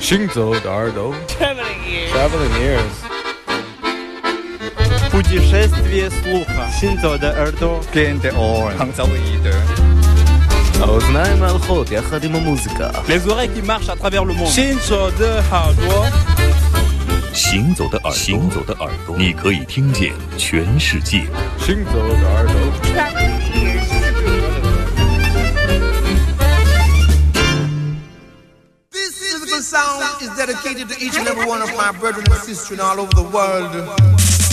行走的耳朵 Traveling ears. Traveling ears Путешествие слуха. Синзо де Эрдо. Gente on. האוזניים הלכות יחד עם המוזיקה Les oreilles qui marchent à travers le monde. Shinzo de Hardwa. 行走的耳朵，行走的耳朵，你可以听见全世界。行走的耳朵 Dedicated to each and every one of my brethren and sisters all over the world.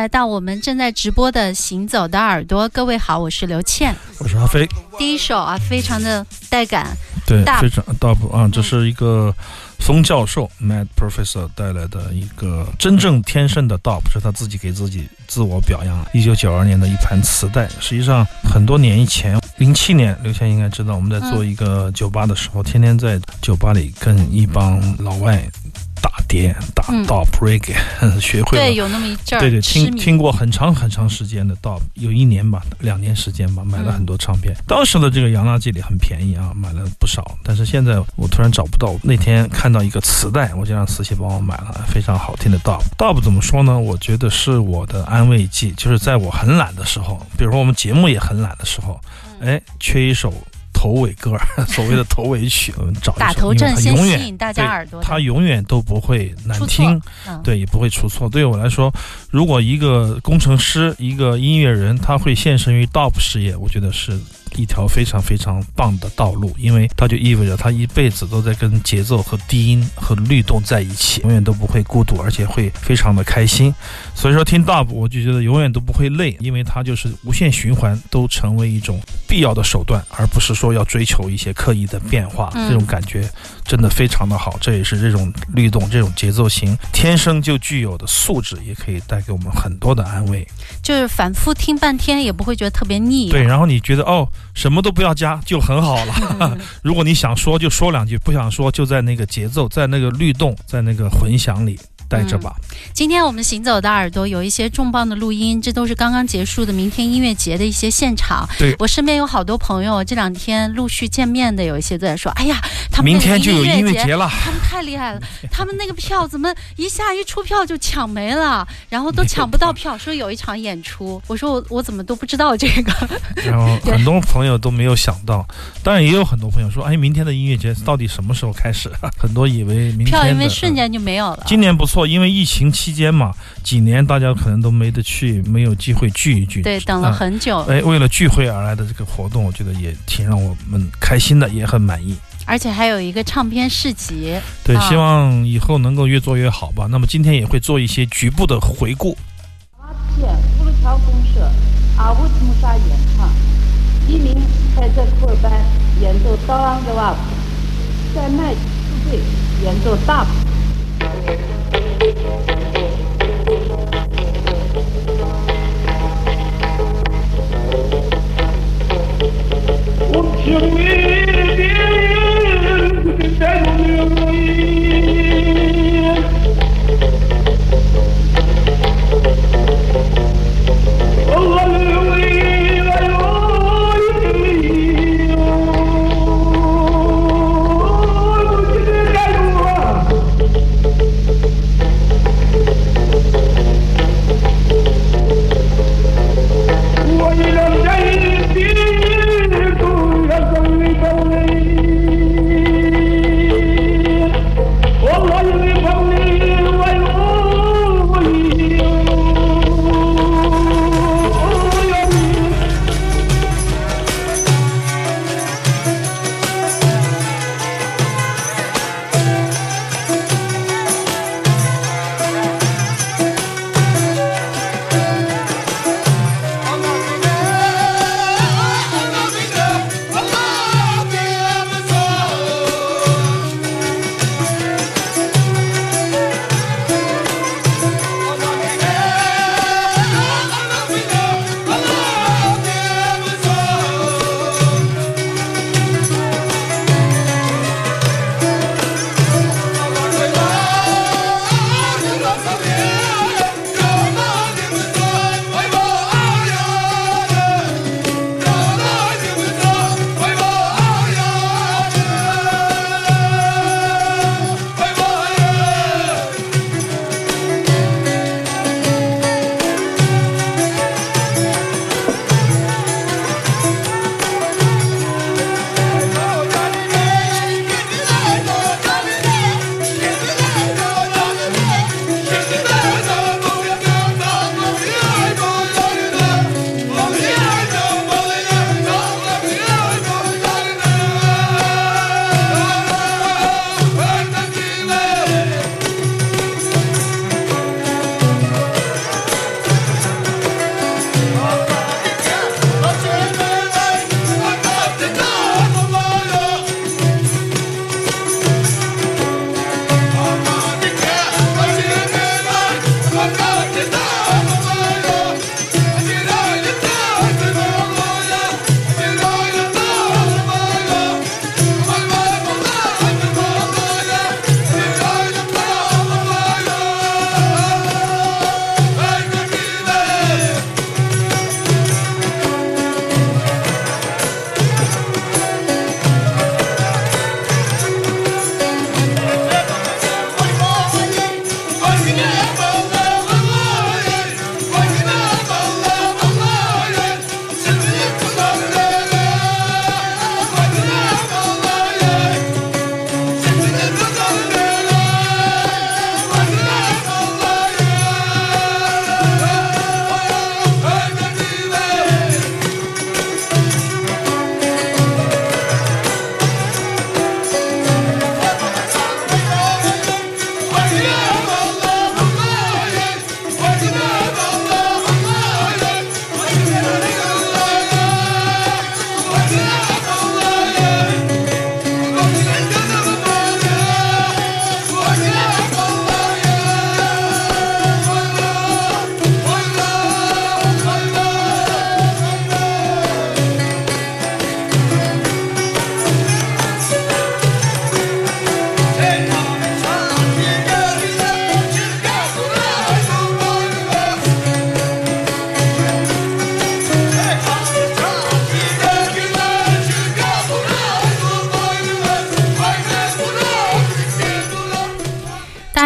来到我们正在直播的《行走的耳朵》。各位好，我是刘倩。我是阿飞。第一首啊，非常的带感，对非常 Dub 啊，这是一个冯教授 Mad Professor 带来的一个真正天生的 Dub，是他自己给自己自我表扬。一九九二年的一盘磁带，实际上很多年以前，零七年，刘谦应该知道，我们在做一个酒吧的时候，天天在酒吧里跟一帮老外打碟、打嗯 Dub Reggae，学会了对，有那么一阵儿对对，听听过很长很长时间的 Dub，有一年吧，两年时间吧，买了很多唱片。当时的这个洋垃圾里很便宜啊，买了不少。但是现在我突然找不到，那天看到一个磁带，我就让磁器帮我买了，非常好听的 Dub。Dub 怎么说呢？我觉得是我的安慰剂，就是在我很懒的时候，比如说我们节目也很懒的时候，哎，缺一首。头尾歌，所谓的头尾曲，我们找一首，打头因为阵先吸它永远引大家耳朵的，它永远都不会难听，嗯，对，也不会出错。对于我来说，如果一个工程师、一个音乐人，他会献身于 DOP 事业，我觉得是一条非常非常棒的道路，因为它就意味着他一辈子都在跟节奏和低音和律动在一起，永远都不会孤独，而且会非常的开心。所以说听 DOP，我就觉得永远都不会累，因为它就是无限循环，都成为一种必要的手段，而不是说要追求一些刻意的变化。嗯这种感觉真的非常的好，这也是这种律动、这种节奏型天生就具有的素质，也可以带给我们很多的安慰。就是反复听半天也不会觉得特别腻、啊。对，然后你觉得哦，什么都不要加就很好了。如果你想说就说两句，不想说就在那个节奏、在那个律动、在那个混响里待着吧。今天我们行走的耳朵有一些重磅的录音，这都是刚刚结束的明天音乐节的一些现场。对我身边有好多朋友，这两天陆续见面的，有一些都在说：“哎呀，他们明天就有音乐节节了。他们太厉害了，他们那个票怎么一下一出票就抢没了，然后都抢不到票，说有一场演出。我说我我怎么都不知道这个，然后 很多朋友都没有想到，当然也有很多朋友说，哎，明天的音乐节到底什么时候开始？很多以为明天票因为瞬间就没有了。今年不错，因为疫情期间嘛，几年大家可能都没得去，没有机会聚一聚。对，等了啊很久，哎，为了聚会而来的这个活动，我觉得也挺让我们开心的，也很满意。而且还有一个唱片市集。对，啊希望以后能够越做越好吧。那么今天也会做一些局部的回顾。县福禄桥公社阿乌木沙演唱，一名在这库尔班演奏刀郎的瓦普，在麦部队演奏大谱。Uçurum bir bir ben ölüyorum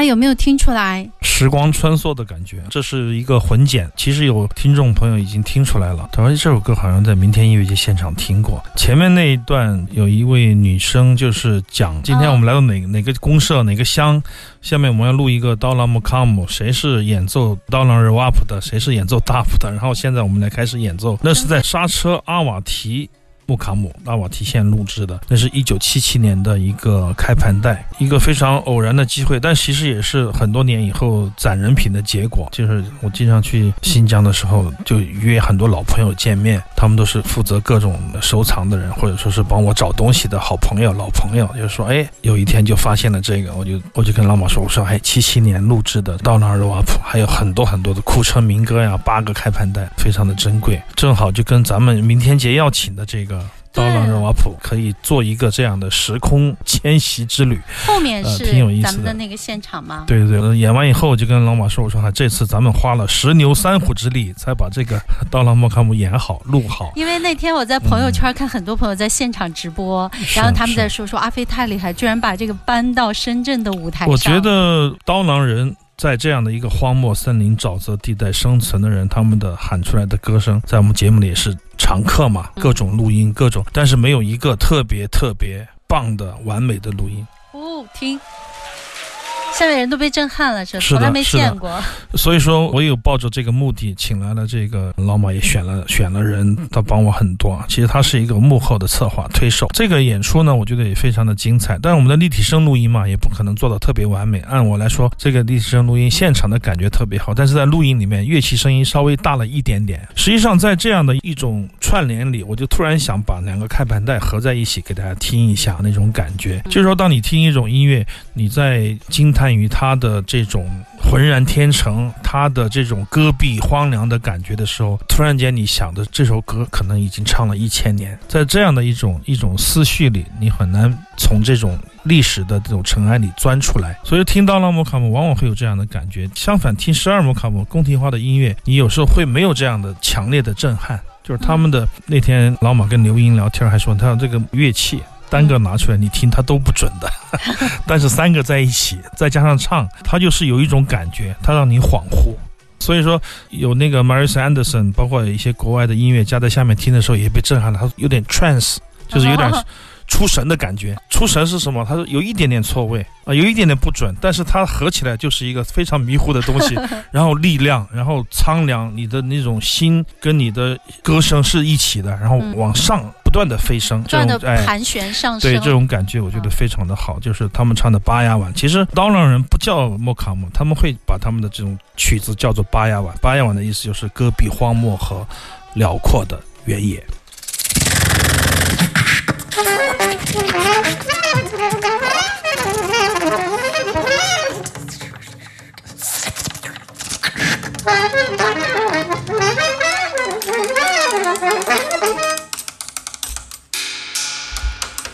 家有没有听出来？时光穿梭的感觉，这是一个混剪。其实有听众朋友已经听出来了，他说这首歌好像在明天音乐节现场听过。前面那一段有一位女生就是讲，今天我们来到哪哪个公社哪个乡，下面我们要录一个刀郎木卡姆，谁是演奏刀郎 r a p 的，谁是演奏大普的。然后现在我们来开始演奏，那是在刹车阿瓦提。穆卡姆拉瓦提线录制的，那是一九七七年的一个开盘带，一个非常偶然的机会，但其实也是很多年以后攒人品的结果。就是我经常去新疆的时候，就约很多老朋友见面，他们都是负责各种收藏的人，或者说是帮我找东西的好朋友、老朋友。就是说，哎，有一天就发现了这个，我就我就跟老马说，我说，哎，七七年录制的《到那尔瓦普》，还有很多很多的库车民歌呀，八个开盘带，非常的珍贵，正好就跟咱们明天节要请的这个。刀郎人瓦普可以做一个这样的时空迁徙之旅，后面是挺有意思咱们的那个现场吗？对对对，演完以后我就跟老马说：“我说哈，这次咱们花了十牛三虎之力才把这个 刀郎莫卡姆演好录好。”因为那天我在朋友圈看很多朋友在现场直播，然后他们在说说阿飞太厉害，居然把这个搬到深圳的舞台上。我觉得刀郎人。在这样的一个荒漠、森林、沼泽地带生存的人，他们的喊出来的歌声，在我们节目里也是常客嘛。各种录音，各种，但是没有一个特别特别棒的、完美的录音。哦，听。下面人都被震撼了，这从来没见过。所以说我有抱着这个目的，请来了这个老马，也选了选了人，他帮我很多。其实他是一个幕后的策划推手。这个演出呢，我觉得也非常的精彩。但是我们的立体声录音嘛，也不可能做到特别完美。按我来说，这个立体声录音现场的感觉特别好，但是在录音里面乐器声音稍微大了一点点。实际上在这样的一种串联里，我就突然想把两个开盘带合在一起给大家听一下那种感觉。就是说，当你听一种音乐，你在惊叹。关于他的这种浑然天成，他的这种戈壁荒凉的感觉的时候，突然间你想的这首歌可能已经唱了一千年，在这样的一种一种思绪里，你很难从这种历史的这种尘埃里钻出来。所以听到拉莫卡姆往往会有这样的感觉，相反听十二摩卡姆宫廷化的音乐，你有时候会没有这样的强烈的震撼。就是他们的那天老马跟刘英聊天还说，他这个乐器。单个拿出来你听，它都不准的。但是三个在一起，再加上唱，它就是有一种感觉，它让你恍惚。所以说，有那个 Marisa Anderson，包括一些国外的音乐家在下面听的时候也被震撼了，他有点 trance，就是有点。出神的感觉，出神是什么？它是有一点点错位啊，有一点点不准，但是它合起来就是一个非常迷糊的东西。然后力量，然后苍凉，你的那种心跟你的歌声是一起的，然后往上不不断的飞升，不断的盘旋上升，对这种感觉，我觉得非常的好。就是他们唱的巴亚碗，其实刀郎人不叫莫卡姆，他们会把他们的这种曲子叫做巴亚碗。巴亚碗的意思就是戈壁荒漠和辽阔的原野。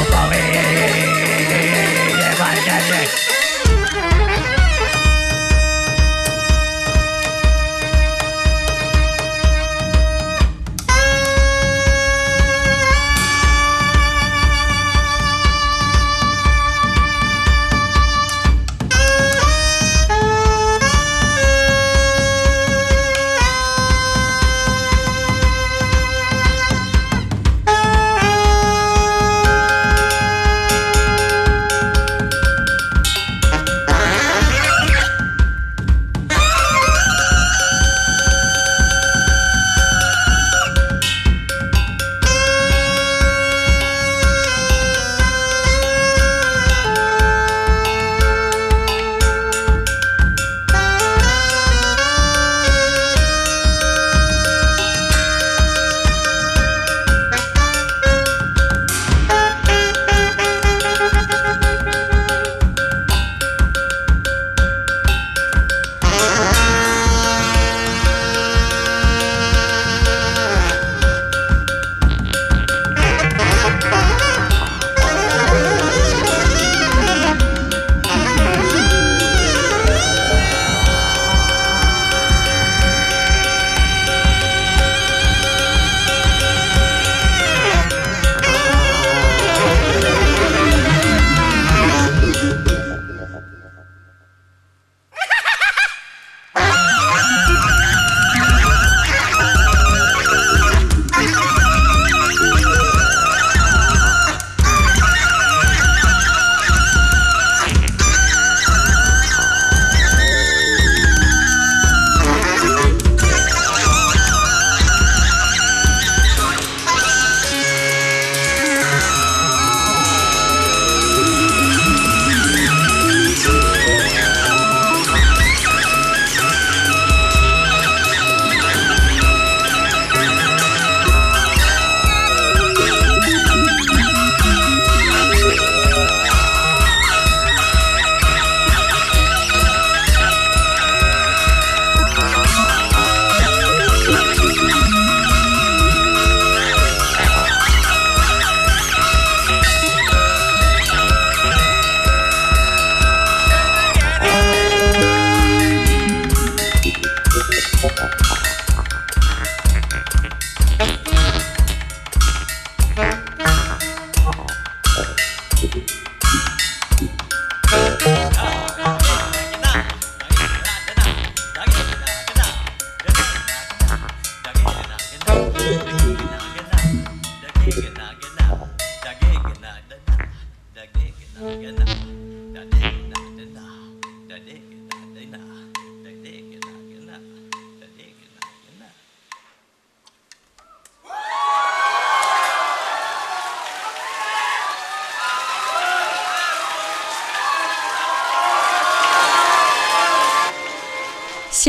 Don't go away,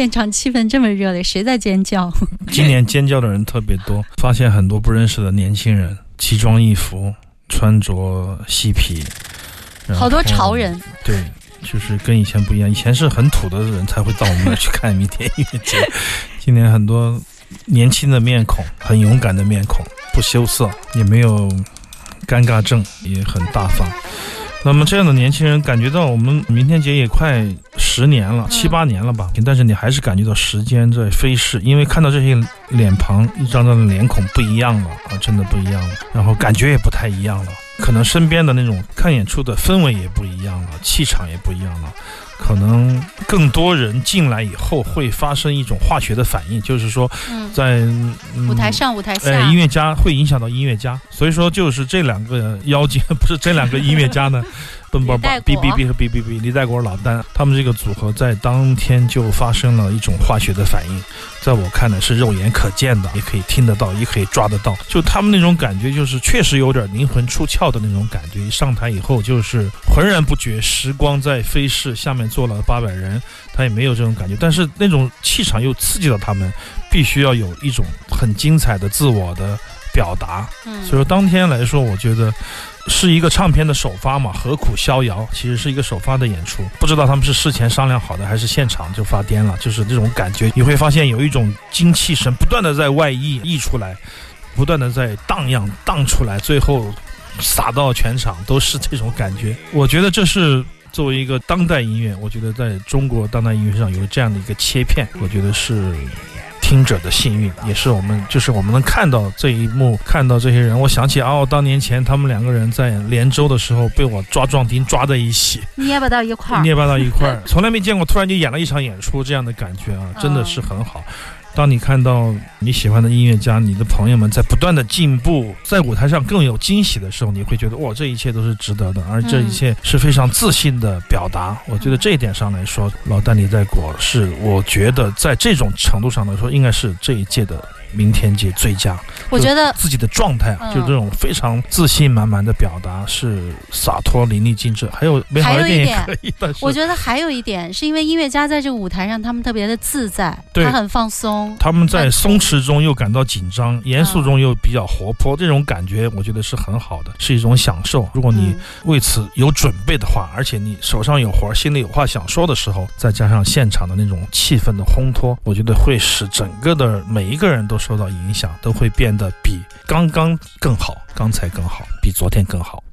现场气氛这么热烈，谁在尖叫？今年尖叫的人特别多，发现很多不认识的年轻人，奇装异服，穿着嬉皮，好多潮人。对，就是跟以前不一样，以前是很土的人才会到我们那儿去看明天音乐节，今年很多年轻的面孔，很勇敢的面孔，不羞涩，也没有尴尬症，也很大方。那么这样的年轻人感觉到我们明天节也快十年了，七八年了吧？但是你还是感觉到时间在飞逝，因为看到这些脸庞，一张张的脸孔不一样了啊，真的不一样了，然后感觉也不太一样了，可能身边的那种看演出的氛围也不一样了，气场也不一样了。可能更多人进来以后会发生一种化学的反应，就是说，在、嗯、舞台上、舞台下，哎，音乐家会影响到音乐家，所以说就是这两个妖精，不是这两个音乐家呢，奔波吧，B B B 和 B B B，李代国、老丹，他们这个组合在当天就发生了一种化学的反应，在我看来是肉眼可见的，也可以听得到，也可以抓得到，就他们那种感觉，就是确实有点灵魂出窍的那种感觉。一上台以后就是浑然不觉时光在飞逝，下面坐了八百人，他也没有这种感觉，但是那种气场又刺激到他们，必须要有一种很精彩的自我的表达。嗯，所以说当天来说，我觉得是一个唱片的首发嘛，何苦逍遥？其实是一个首发的演出，不知道他们是事前商量好的，还是现场就发癫了，就是这种感觉。你会发现有一种精气神不断的在外溢溢出来，不断的在荡漾荡出来，最后洒到全场都是这种感觉。我觉得这是作为一个当代音乐，我觉得在中国当代音乐上有这样的一个切片，我觉得是。听者的幸运，也是我们，就是我们能看到这一幕，看到这些人。我想起哦，当年前他们两个人在连州的时候被我抓壮丁抓在一起，捏不到一块儿，捏不到一块儿，从来没见过，突然就演了一场演出，这样的感觉啊，真的是很好。当你看到你喜欢的音乐家、你的朋友们在不断的进步，在舞台上更有惊喜的时候，你会觉得哇，这一切都是值得的，而这一切是非常自信的表达。我觉得这一点上来说，老丹尼在国是，我觉得在这种程度上来说，应该是这一届的。明天姐最佳，我觉得自己的状态啊，就这种非常自信满满的表达是洒脱淋漓尽致。还有美好的电影可以，但是我觉得还有一点是因为音乐家在这个舞台上，他们特别的自在，他很放松。他们在松弛中又感到紧张，严肃中又比较活泼，这种感觉我觉得是很好的，是一种享受。如果你为此有准备的话，而且你手上有活，心里有话想说的时候，再加上现场的那种气氛的烘托，我觉得会使整个的每一个人都。受到影响，都会变得比刚刚更好，刚才更好，比昨天更好。